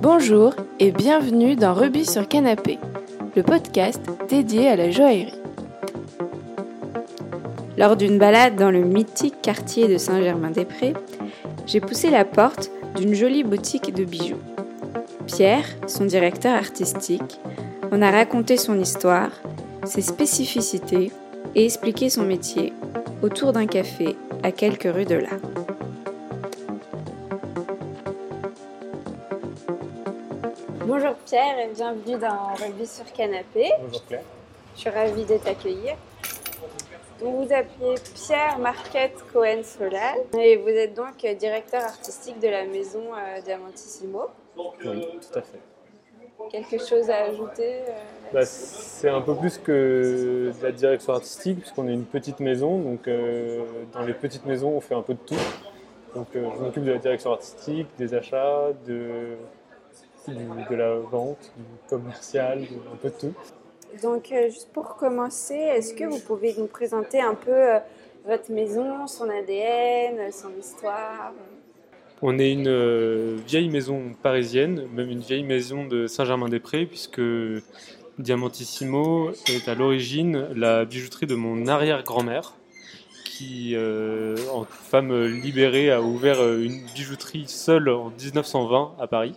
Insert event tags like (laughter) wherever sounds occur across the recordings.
Bonjour et bienvenue dans Rubis sur Canapé, le podcast dédié à la joaillerie. Lors d'une balade dans le mythique quartier de Saint-Germain-des-Prés, j'ai poussé la porte d'une jolie boutique de bijoux. Pierre, son directeur artistique, en a raconté son histoire, ses spécificités et expliqué son métier autour d'un café à quelques rues de là. Bonjour Pierre et bienvenue dans Rugby sur Canapé. Bonjour Claire. Je suis ravie de t'accueillir. Vous vous appelez Pierre Marquette Cohen Solal et vous êtes donc directeur artistique de la maison euh, Diamantissimo. Oui, tout à fait. Quelque chose à ajouter euh, Bah, c'est un peu plus que de la direction artistique, puisqu'on est une petite maison. Donc, euh, dans les petites maisons, on fait un peu de tout. Donc, euh, je m'occupe de la direction artistique, des achats, de, du- de la vente, du commercial, un peu de tout. Donc, euh, juste pour commencer, est-ce que vous pouvez nous présenter un peu euh, votre maison, son ADN, son histoire? On est une euh, vieille maison parisienne, même une vieille maison de Saint-Germain-des-Prés, puisque Diamantissimo est à l'origine la bijouterie de mon arrière-grand-mère, qui, euh, en femme libérée, a ouvert euh, une bijouterie seule en 1920 à Paris.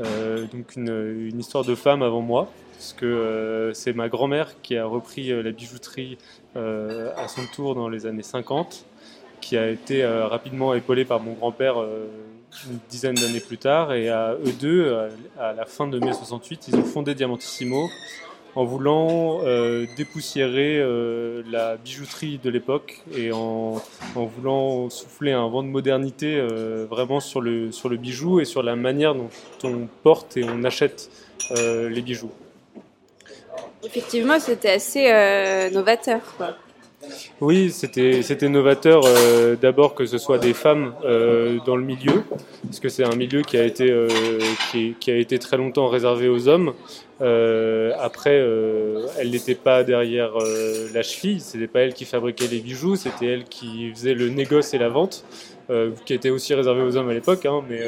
Euh, donc une, histoire de femme avant moi, puisque euh, c'est ma grand-mère qui a repris euh, la bijouterie à son tour dans les années 50 qui a été rapidement épaulé par mon grand-père une dizaine d'années plus tard. Et à eux deux, à, à la fin de mai 68, ils ont fondé Diamantissimo en voulant euh, dépoussiérer euh, la bijouterie de l'époque et en, voulant souffler un vent de modernité euh, vraiment sur le, sur le bijou et sur la manière dont on porte et on achète les bijoux. Effectivement, c'était assez novateur. Quoi. Oui, c'était c'était novateur euh, d'abord que ce soit des femmes euh, dans le milieu, parce que c'est un milieu qui a été euh, très longtemps réservé aux hommes. Après, elle n'était pas derrière la cheville, c'était pas elle qui fabriquait les bijoux, c'était elle qui faisait le négoce et la vente, qui était aussi réservé aux hommes à l'époque, hein, mais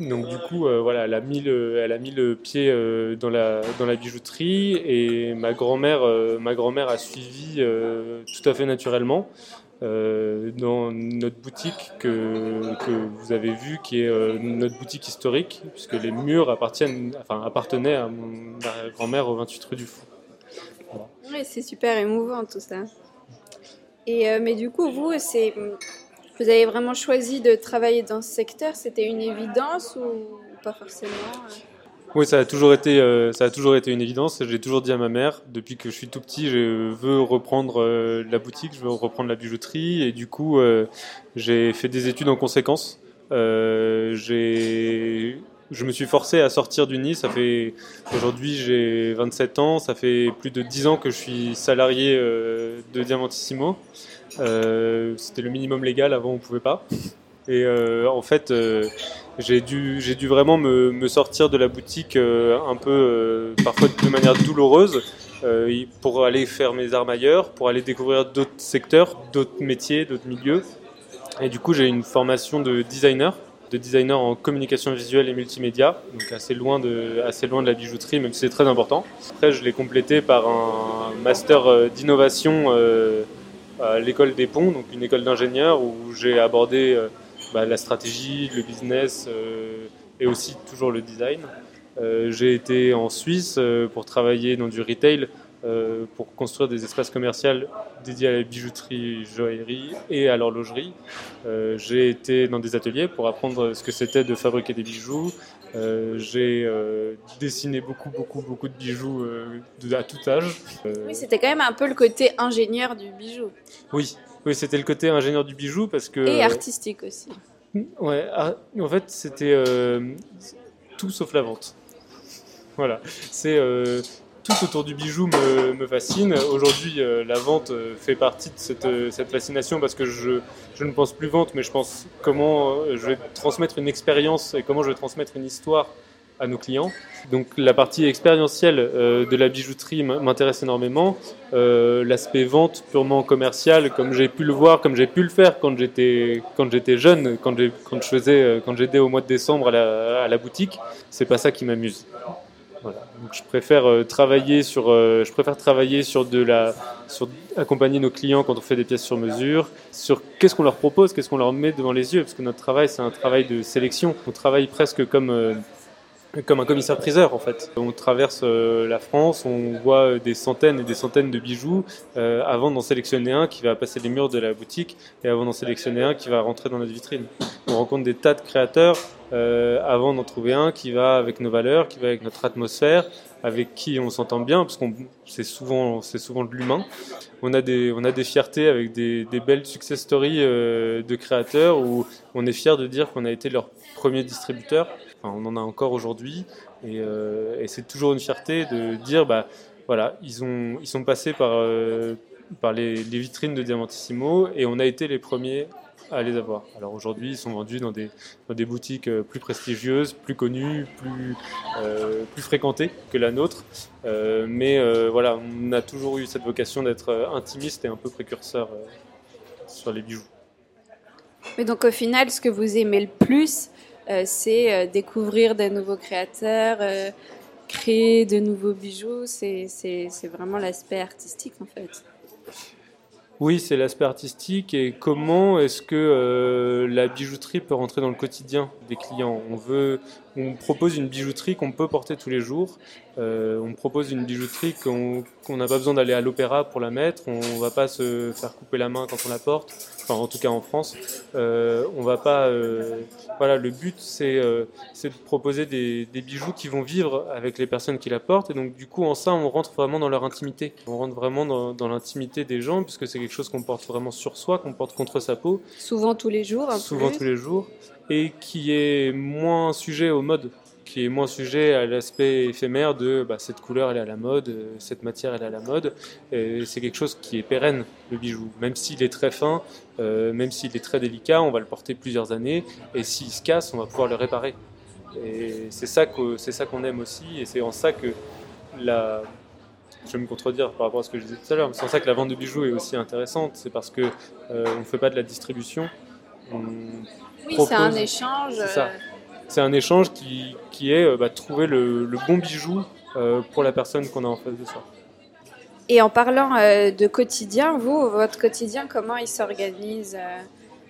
donc du coup, euh, voilà, elle a mis le, pied euh, dans la bijouterie et ma grand-mère, euh, ma grand-mère a suivi tout à fait naturellement dans notre boutique que vous avez vue, qui est notre boutique historique, puisque les murs appartiennent, enfin appartenaient à mon grand-mère au 28 rue du Fou. Oui, c'est super émouvant tout ça. Et, mais du coup, vous, c'est, vous avez vraiment choisi de travailler dans ce secteur C'était une évidence ou pas forcément euh Oui, ça a toujours été, euh, ça a toujours été une évidence. J'ai toujours dit à ma mère, depuis que je suis tout petit, je veux reprendre euh, la boutique, je veux reprendre la bijouterie, et du coup, j'ai fait des études en conséquence. J'ai, je me suis forcé à sortir du nid. Ça aujourd'hui, j'ai 27 ans. Ça fait plus de 10 ans que je suis salarié de Diamantissimo. Euh, C'était le minimum légal. Avant, on pouvait pas. Et euh, en fait, euh, j'ai dû, vraiment me, sortir de la boutique un peu, parfois de manière douloureuse, pour aller faire mes armes ailleurs, pour aller découvrir d'autres secteurs, d'autres métiers, d'autres milieux. Et du coup, j'ai une formation de designer, de designer en communication visuelle et multimédia, donc assez loin de, assez loin de la bijouterie, même si c'est très important. Après, je l'ai complété par un master d'innovation l'école des ponts, donc une école d'ingénieur où j'ai abordé euh, bah, la stratégie, le business euh, et aussi toujours le design. Euh, j'ai été en Suisse pour travailler dans du retail, euh, pour construire des espaces commerciaux dédiés à la bijouterie, joaillerie et à l'horlogerie. Euh, j'ai été dans des ateliers pour apprendre ce que c'était de fabriquer des bijoux. Euh, j'ai dessiné beaucoup, beaucoup, beaucoup de bijoux de- à tout âge. Oui, c'était quand même un peu le côté ingénieur du bijou oui, oui, c'était le côté ingénieur du bijou parce que. et artistique aussi. Ouais, ah, en fait, c'était tout sauf la vente. Voilà, c'est tout autour du bijou me, fascine. Aujourd'hui, euh, la vente euh, fait partie de cette, euh, fascination parce que je, ne pense plus vente, mais je pense comment je vais transmettre une expérience et comment je vais transmettre une histoire à nos clients. Donc la partie expérientielle de la bijouterie m'intéresse énormément. L'aspect vente purement commercial, comme j'ai pu le voir, comme j'ai pu le faire quand j'étais jeune, quand, je j'étais au mois de décembre à la, à la boutique, c'est pas ça qui m'amuse. Je préfère travailler sur je préfère travailler sur de la sur accompagner nos clients quand on fait des pièces sur mesure, sur qu'est-ce qu'on leur propose, qu'est-ce qu'on leur met devant les yeux, parce que notre travail c'est un travail de sélection. On travaille presque comme comme un commissaire-priseur en fait. On traverse euh, la France, on voit des centaines et des centaines de bijoux euh, avant d'en sélectionner un qui va passer les murs de la boutique et avant d'en sélectionner un qui va rentrer dans notre vitrine. On rencontre des tas de créateurs euh, avant d'en trouver un qui va avec nos valeurs, qui va avec notre atmosphère, avec qui on s'entend bien parce qu'on c'est souvent c'est souvent de l'humain. On a des on a des fiertés avec des belles success stories de créateurs où on est fier de dire qu'on a été leur premier distributeur on en a encore aujourd'hui. Euh, et, c'est toujours une fierté de dire, bah, voilà, ils, ont, ils sont passés par, euh, par les, vitrines de Diamantissimo et on a été les premiers à les avoir. Alors aujourd'hui, ils sont vendus dans des, dans des boutiques euh, plus prestigieuses, plus connues, plus, plus fréquentées que la nôtre. mais voilà, on a toujours eu cette vocation d'être intimiste et un peu précurseur sur les bijoux. Mais donc au final, ce que vous aimez le plus, c'est euh, découvrir des nouveaux créateurs, euh, créer de nouveaux bijoux. C'est vraiment l'aspect artistique en fait. Oui, c'est l'aspect artistique et comment est-ce que la bijouterie peut rentrer dans le quotidien des clients? On veut, on propose une bijouterie qu'on peut porter tous les jours. on propose une bijouterie qu'on n'a pas besoin d'aller à l'opéra pour la mettre. On va pas se faire couper la main quand on la porte enfin en tout cas en France, euh, on va pas. Euh, voilà, le but c'est euh, de proposer des, bijoux qui vont vivre avec les personnes qui la portent, et donc du coup en ça on rentre vraiment dans leur intimité. On rentre vraiment dans, l'intimité des gens puisque c'est quelque chose qu'on porte vraiment sur soi, qu'on porte contre sa peau. Souvent tous les jours. Souvent tous les jours, et qui est moins sujet au mode qui est moins sujet à l'aspect éphémère de bah, cette couleur elle est à la mode, euh, cette matière elle est à la mode. C'est quelque chose qui est pérenne, le bijou. Même s'il est très fin, euh, même s'il est très délicat, on va le porter plusieurs années. Et s'il se casse, on va pouvoir le réparer. Et c'est ça qu'on aime aussi. Et c'est en ça que la. Je vais me contredire par rapport à ce que je disais tout à l'heure, mais c'est en ça que la vente de bijoux est aussi intéressante. C'est parce qu'on euh, ne fait pas de la distribution. Oui, c'est un échange. Ça c'est un échange qui, qui est euh, bah, trouver le, bon bijou euh, pour la personne qu'on a en face de soi. Et en parlant euh, de quotidien, vous, votre quotidien, comment il s'organise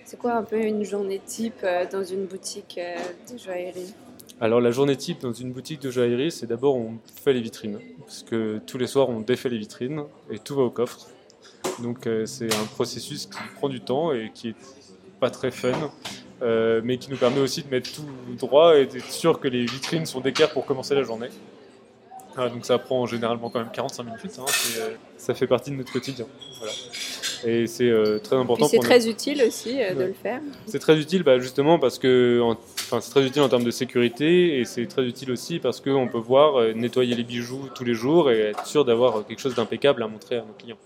C'est quoi un peu une journée type dans une boutique de joaillerie? Alors la journée type dans une boutique de joaillerie, c'est d'abord on fait les vitrines, parce que tous les soirs on défait les vitrines et tout va au coffre. Donc c'est un processus qui prend du temps et qui est pas très fun. Euh, mais qui nous permet aussi de mettre tout droit et d'être sûr que les vitrines sont d'équerre pour commencer la journée. Ah, donc ça prend généralement quand même 45 minutes, hein, euh, ça fait partie de notre quotidien. Et c'est euh, très important. C'est très utile aussi de le faire. C'est très utile bah, justement parce que, enfin c'est très utile en termes de sécurité et c'est très utile aussi parce qu'on peut voir nettoyer les bijoux tous les jours et être sûr d'avoir quelque chose d'impeccable à montrer à nos clients.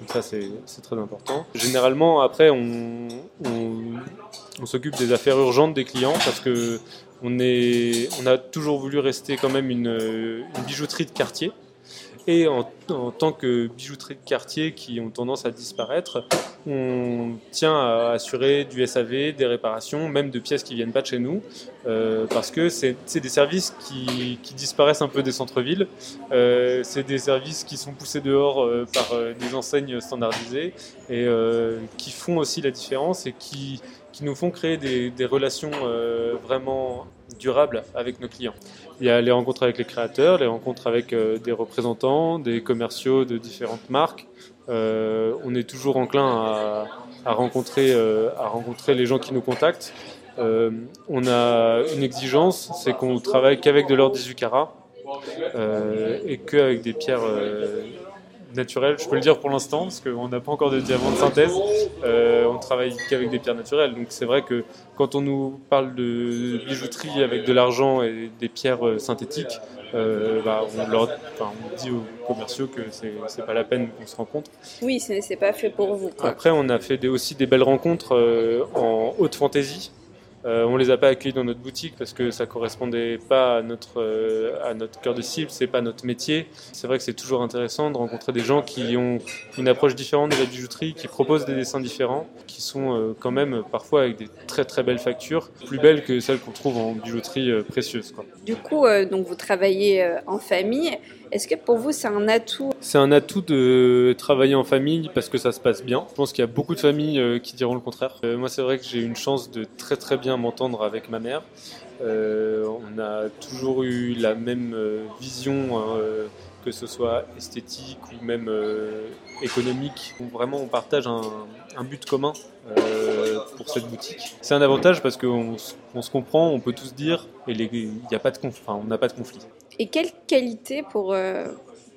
Donc ça, c'est très important. Généralement, après, on, s'occupe des affaires urgentes des clients parce que on, a toujours voulu rester quand même une bijouterie de quartier. Et en, tant que bijouterie de quartier qui ont tendance à disparaître, on tient à assurer du SAV, des réparations, même de pièces qui viennent pas de chez nous, euh, parce que c'est des services qui, disparaissent un peu des centres-villes. Euh, c'est des services qui sont poussés dehors euh, par des enseignes standardisées et qui font aussi la différence et qui, nous font créer des, des relations vraiment durables avec nos clients. Il y a les rencontres avec les créateurs, les rencontres avec euh, des représentants, des commerciaux de différentes marques. Euh, on est toujours enclin à, rencontrer, euh, à rencontrer les gens qui nous contactent. On a une exigence, c'est qu'on travaille qu'avec de l'or 18 carats et qu'avec des pierres naturelles. Je peux le dire pour l'instant, parce qu'on n'a pas encore de diamants de synthèse. Euh, on travaille qu'avec des pierres naturelles. Donc c'est vrai que quand on nous parle de bijouterie avec de l'argent et des pierres euh, synthétiques, euh, bah, on, leur, on, dit aux commerciaux que c'est pas la peine qu'on se rencontre. Oui, c'est pas fait pour vous. Après, on a fait des, aussi des belles rencontres en haute fantaisie. Euh, on les a pas accueillis dans notre boutique parce que ça correspondait pas à notre euh, à notre cœur de cible, c'est pas notre métier. C'est vrai que c'est toujours intéressant de rencontrer des gens qui ont une approche différente de la bijouterie, qui proposent des dessins différents, qui sont euh, quand même parfois avec des très très belles factures, plus belles que celles qu'on trouve en bijouterie euh, précieuse. Du coup, donc vous travaillez en famille. Est-ce que pour vous c'est un atout C'est un atout de travailler en famille parce que ça se passe bien. Je pense qu'il y a beaucoup de familles euh, qui diront le contraire. Euh, moi, c'est vrai que j'ai une chance de très très bien m'entendre avec ma mère. Euh, on a toujours eu la même vision, hein, que ce soit esthétique ou même économique. On- vraiment, on partage un, but commun pour cette boutique. C'est un avantage parce qu'on se comprend, on peut tous dire, et il n'y a pas de conf- enfin, on n'a pas de conflit. Et quelle qualité pour, euh,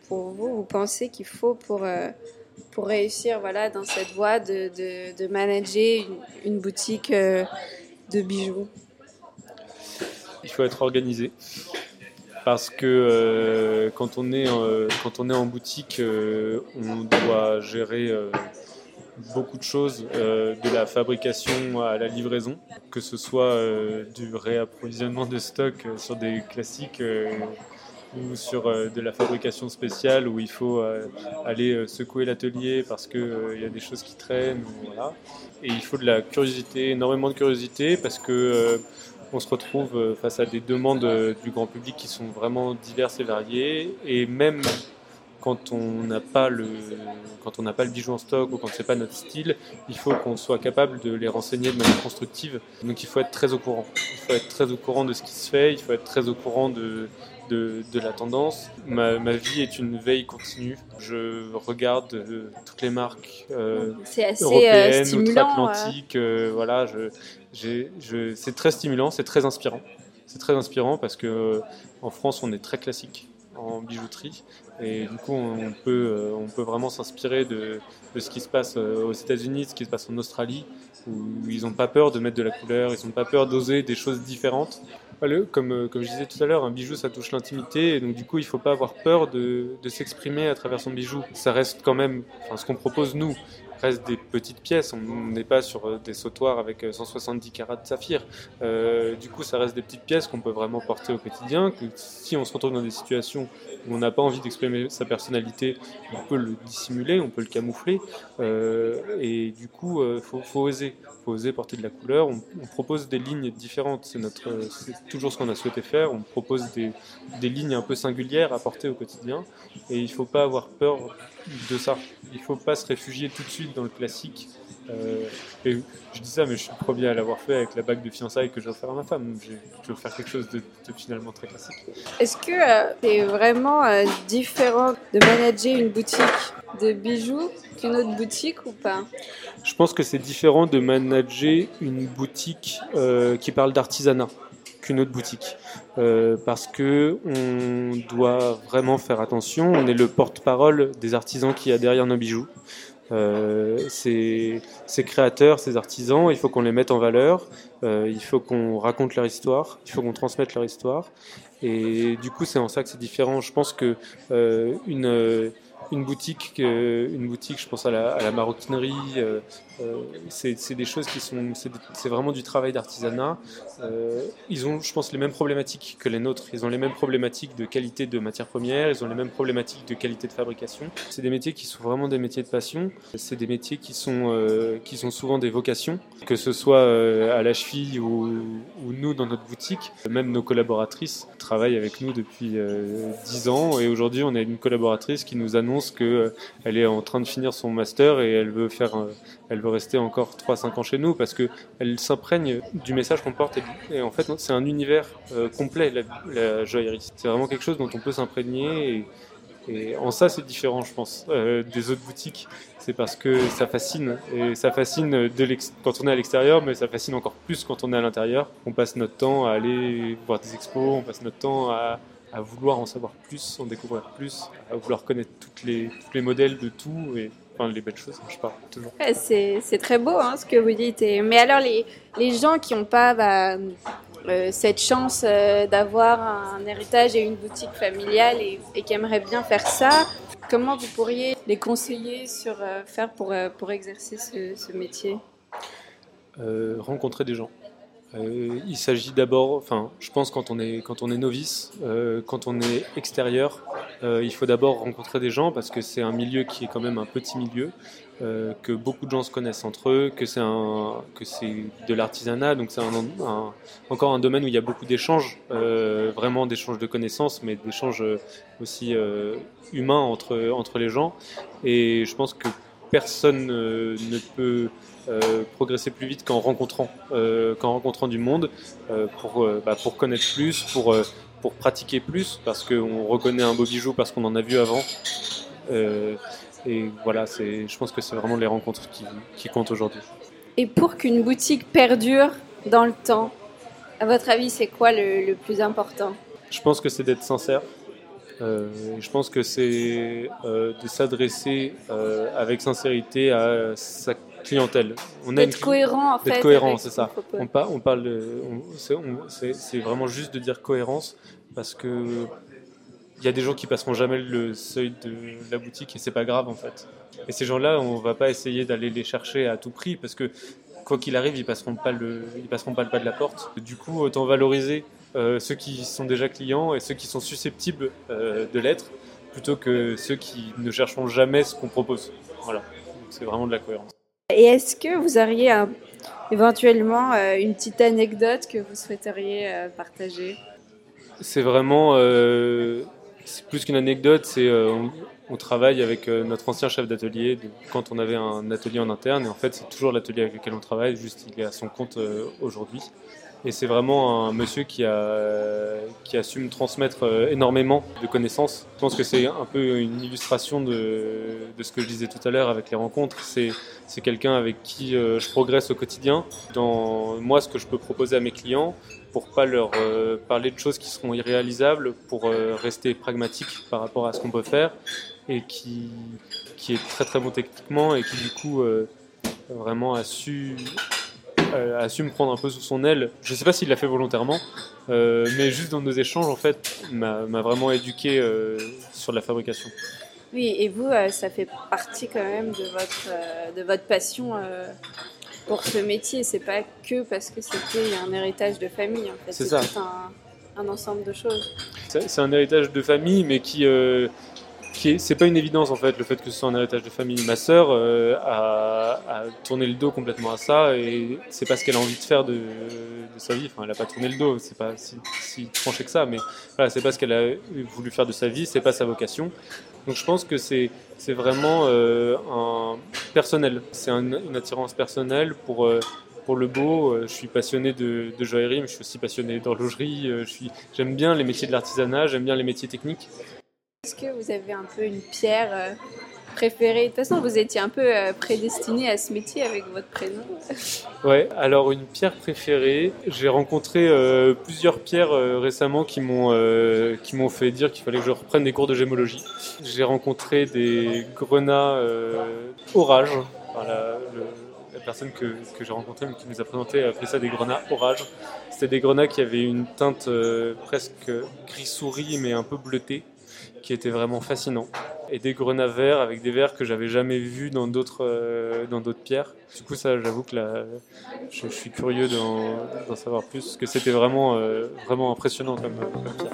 pour vous, vous pensez qu'il faut pour, euh, pour réussir voilà, dans cette voie de, de, manager une, boutique euh, de bijoux? Il faut être organisé. Parce que quand, on est, quand on est en boutique, on doit gérer beaucoup de choses, euh, de la fabrication à la livraison, que ce soit euh, du réapprovisionnement de stock euh, sur des classiques ou sur de la fabrication spéciale où il faut aller secouer l'atelier parce qu'il y a des choses qui traînent. Et il faut de la curiosité, énormément de curiosité parce que on se retrouve face à des demandes du grand public qui sont vraiment diverses et variées. Et même quand on n'a pas le quand on n'a pas le bijou en stock ou quand c'est pas notre style, il faut qu'on soit capable de les renseigner de manière constructive. Donc il faut être très au courant. Il faut être très au courant de ce qui se fait. Il faut être très au courant de de, de la tendance. Ma, ma vie est une veille continue. Je regarde euh, toutes les marques euh, assez euh, européenne, stimulant. euh. outre-Atlantique. voilà, je, je, c'est très stimulant, c'est très inspirant. C'est très inspirant parce que euh, en France, on est très classique en bijouterie et du coup, on peut, euh, on peut vraiment s'inspirer de, de ce qui se passe euh, aux États-Unis, ce qui se passe en Australie, où ils n'ont pas peur de mettre de la couleur, ils n'ont pas peur d'oser des choses différentes. Comme, euh, comme je disais tout à l'heure, un bijou ça touche l'intimité et donc du coup il faut pas avoir peur de, de s'exprimer à travers son bijou. Ça reste quand même, ce qu'on propose nous, reste des petites pièces. On n'est pas sur euh, des sautoirs avec euh, 170 carats de saphir. Euh, du coup, ça reste des petites pièces qu'on peut vraiment porter au quotidien. Si on se retrouve dans des situations où on n'a pas envie d'exprimer sa personnalité, on peut le dissimuler, on peut le camoufler. Euh, et du coup, il faut, oser. faut oser porter de la couleur. On, propose des lignes différentes. C'est euh, toujours ce qu'on a souhaité faire. On propose des lignes un peu singulières à porter au quotidien. Et il ne faut pas avoir peur de ça. Il ne faut pas se réfugier tout de suite dans le classique. Euh, et je dis ça, mais je suis le premier à l'avoir fait avec la bague de fiançailles que je vais faire à ma femme. Je, je veux faire quelque chose de, de finalement très classique. Est-ce que euh, c'est vraiment euh, différent de manager une boutique de bijoux qu'une autre boutique ou pas? Je pense que c'est différent de manager une boutique euh, qui parle d'artisanat qu'une autre boutique. Euh, parce que on doit vraiment faire attention. On est le porte-parole des artisans qui a derrière nos bijoux. Euh, ces, créateurs, ces artisans, il faut qu'on les mette en valeur, euh, il faut qu'on raconte leur histoire, il faut qu'on transmette leur histoire. Et du coup, c'est en ça que c'est différent. Je pense que une, une boutique, une boutique, je pense à la maroquinerie, euh, c'est des choses qui sont, c'est vraiment du travail d'artisanat. Euh, ils ont, je pense, les mêmes problématiques que les nôtres. Ils ont les mêmes problématiques de qualité de matières premières, ils ont les mêmes problématiques de qualité de fabrication. C'est des métiers qui sont vraiment des métiers de passion. C'est des métiers qui sont, euh, qui sont souvent des vocations, que ce soit à la cheville ou, ou nous dans notre boutique. Même nos collaboratrices travaillent avec nous depuis euh, 10 ans et aujourd'hui on a une collaboratrice qui nous annonce que elle est en train de finir son master et elle veut faire, elle veut rester encore 3-5 ans chez nous parce que elle s'imprègne du message qu'on porte et, en fait c'est un univers euh, complet la, la joaillerie. C'est vraiment quelque chose dont on peut s'imprégner et, en ça c'est différent je pense euh, des autres boutiques. C'est parce que ça fascine et ça fascine quand on est à l'extérieur mais ça fascine encore plus quand on est à l'intérieur. On passe notre temps à aller voir des expos, on passe notre temps à à vouloir en savoir plus, en découvrir plus, à vouloir connaître toutes les, tous les modèles de tout et enfin les belles choses, je parle toujours. Ouais, c'est, c'est très beau hein, ce que vous dites. Et- mais alors, les, les gens qui n'ont pas bah, euh, cette chance euh, d'avoir un héritage et une boutique familiale et, et qui aimeraient bien faire ça, comment vous pourriez les conseiller sur euh, faire pour, euh, pour exercer ce, ce métier? Euh, rencontrer des gens. Euh, il s'agit d'abord, enfin, je pense quand on est quand on est novice, euh, quand on est extérieur, euh, il faut d'abord rencontrer des gens parce que c'est un milieu qui est quand même un petit milieu, que beaucoup de gens se connaissent entre eux, que c'est un que c'est de l'artisanat, donc c'est encore un domaine où il y a beaucoup d'échanges, vraiment d'échanges de connaissances, mais d'échanges aussi humains entre entre les gens. Et je pense que personne ne peut euh, progresser plus vite qu'en rencontrant, euh, qu'en rencontrant du monde euh, pour, bah, pour connaître plus, pour, pour pratiquer plus, parce qu'on reconnaît un beau bijou parce qu'on en a vu avant. et voilà, je pense que c'est vraiment les rencontres qui, qui comptent aujourd'hui. Et pour qu'une boutique perdure dans le temps, à votre avis, c'est quoi le, le plus important? Je pense que c'est d'être sincère. Je pense que c'est de s'adresser avec sincérité à sa clientèle. On a D'être cohérent en fait. cohérent, c'est ça. On, on, parle de, c'est vraiment juste de dire cohérence parce que il y a des gens qui passeront jamais le seuil de la boutique et c'est pas grave en fait. Et ces gens-là, on va pas essayer d'aller les chercher à tout prix parce que quoi qu'il arrive, ils passeront pas le, ils passeront pas le pas de la porte. Du coup, autant valoriser euh, ceux qui sont déjà clients et ceux qui sont susceptibles euh, de l'être plutôt que ceux qui ne chercheront jamais ce qu'on propose. Voilà, c'est vraiment de la cohérence. Et est-ce que vous auriez éventuellement euh, une petite anecdote que vous souhaiteriez euh, partager? C'est vraiment, euh, plus qu'une anecdote, c'est on, travaille avec notre ancien chef d'atelier quand on avait un atelier en interne, et en fait c'est toujours l'atelier avec lequel on travaille, juste il est à son compte aujourd'hui. Et c'est vraiment un monsieur qui a, qui a su me transmettre euh, énormément de connaissances. Je pense que c'est un peu une illustration de, de ce que je disais tout à l'heure avec les rencontres. C'est, c'est quelqu'un avec qui euh, je progresse au quotidien dans moi ce que je peux proposer à mes clients pour pas leur euh, parler de choses qui seront irréalisables, pour rester pragmatique par rapport à ce qu'on peut faire et qui, qui est très très bon techniquement et qui du coup vraiment a su a su me prendre un peu sous son aile. Je ne sais pas s'il l'a fait volontairement, euh, mais juste dans nos échanges, en fait, m'a vraiment éduqué euh, sur la fabrication. Oui, et vous, ça fait partie quand même de votre, de votre passion pour ce métier. C'est pas que parce que c'était un héritage de famille. En fait. C'est ça. Un, un, ensemble de choses. C'est un héritage de famille, mais qui, c'est pas une évidence en fait le fait que ce soit un héritage de famille. Ma sœur euh, a, tourné le dos complètement à ça et c'est pas ce qu'elle a envie de faire de, sa vie. Enfin, elle a pas tourné le dos, c'est pas si, tranché que ça, mais voilà, c'est pas ce qu'elle a voulu faire de sa vie, c'est pas sa vocation. Donc je pense que c'est c'est vraiment euh, un personnel, c'est une attirance personnelle pour euh, pour le beau. je suis passionné de, de joaillerie, mais je suis aussi passionné d'horlogerie. je suis j'aime bien les métiers de l'artisanat, j'aime bien les métiers techniques. Est-ce que vous avez un peu une pierre euh, préférée? De toute façon, vous étiez un peu euh, prédestiné à ce métier avec votre prénom. (laughs) Ouais, alors une pierre préférée, j'ai rencontré euh, plusieurs pierres récemment qui m'ont qui m'ont fait dire qu'il fallait que je reprenne des cours de gémologie. J'ai rencontré des grenats orage. la, personne que, que j'ai rencontrée, qui nous a présenté, a appelé ça des grenats orage. C'était des grenats qui avaient une teinte presque gris souris, mais un peu bleutée qui était vraiment fascinant. Et des grenats verts avec des verres que j'avais jamais vus dans d'autres euh, dans d'autres pierres. Du coup, ça, j'avoue que là, je, suis curieux d'en savoir plus, parce que c'était vraiment euh, vraiment impressionnant comme, pierre.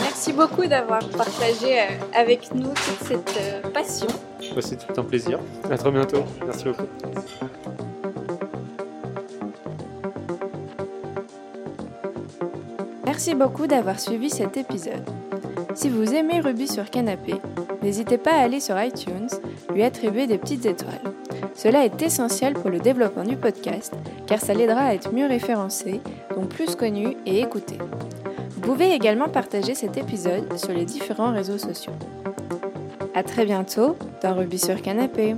Merci beaucoup d'avoir partagé euh, avec nous toute cette passion. Bah, C'était un plaisir. À très bientôt. Merci beaucoup. Merci beaucoup d'avoir suivi cet épisode. Si vous aimez Ruby sur Canapé, n'hésitez pas à aller sur iTunes, lui attribuer des petites étoiles. Cela est essentiel pour le développement du podcast, car ça l'aidera à être mieux référencé, donc plus connu et écouté. Vous pouvez également partager cet épisode sur les différents réseaux sociaux. A très bientôt dans Ruby sur Canapé.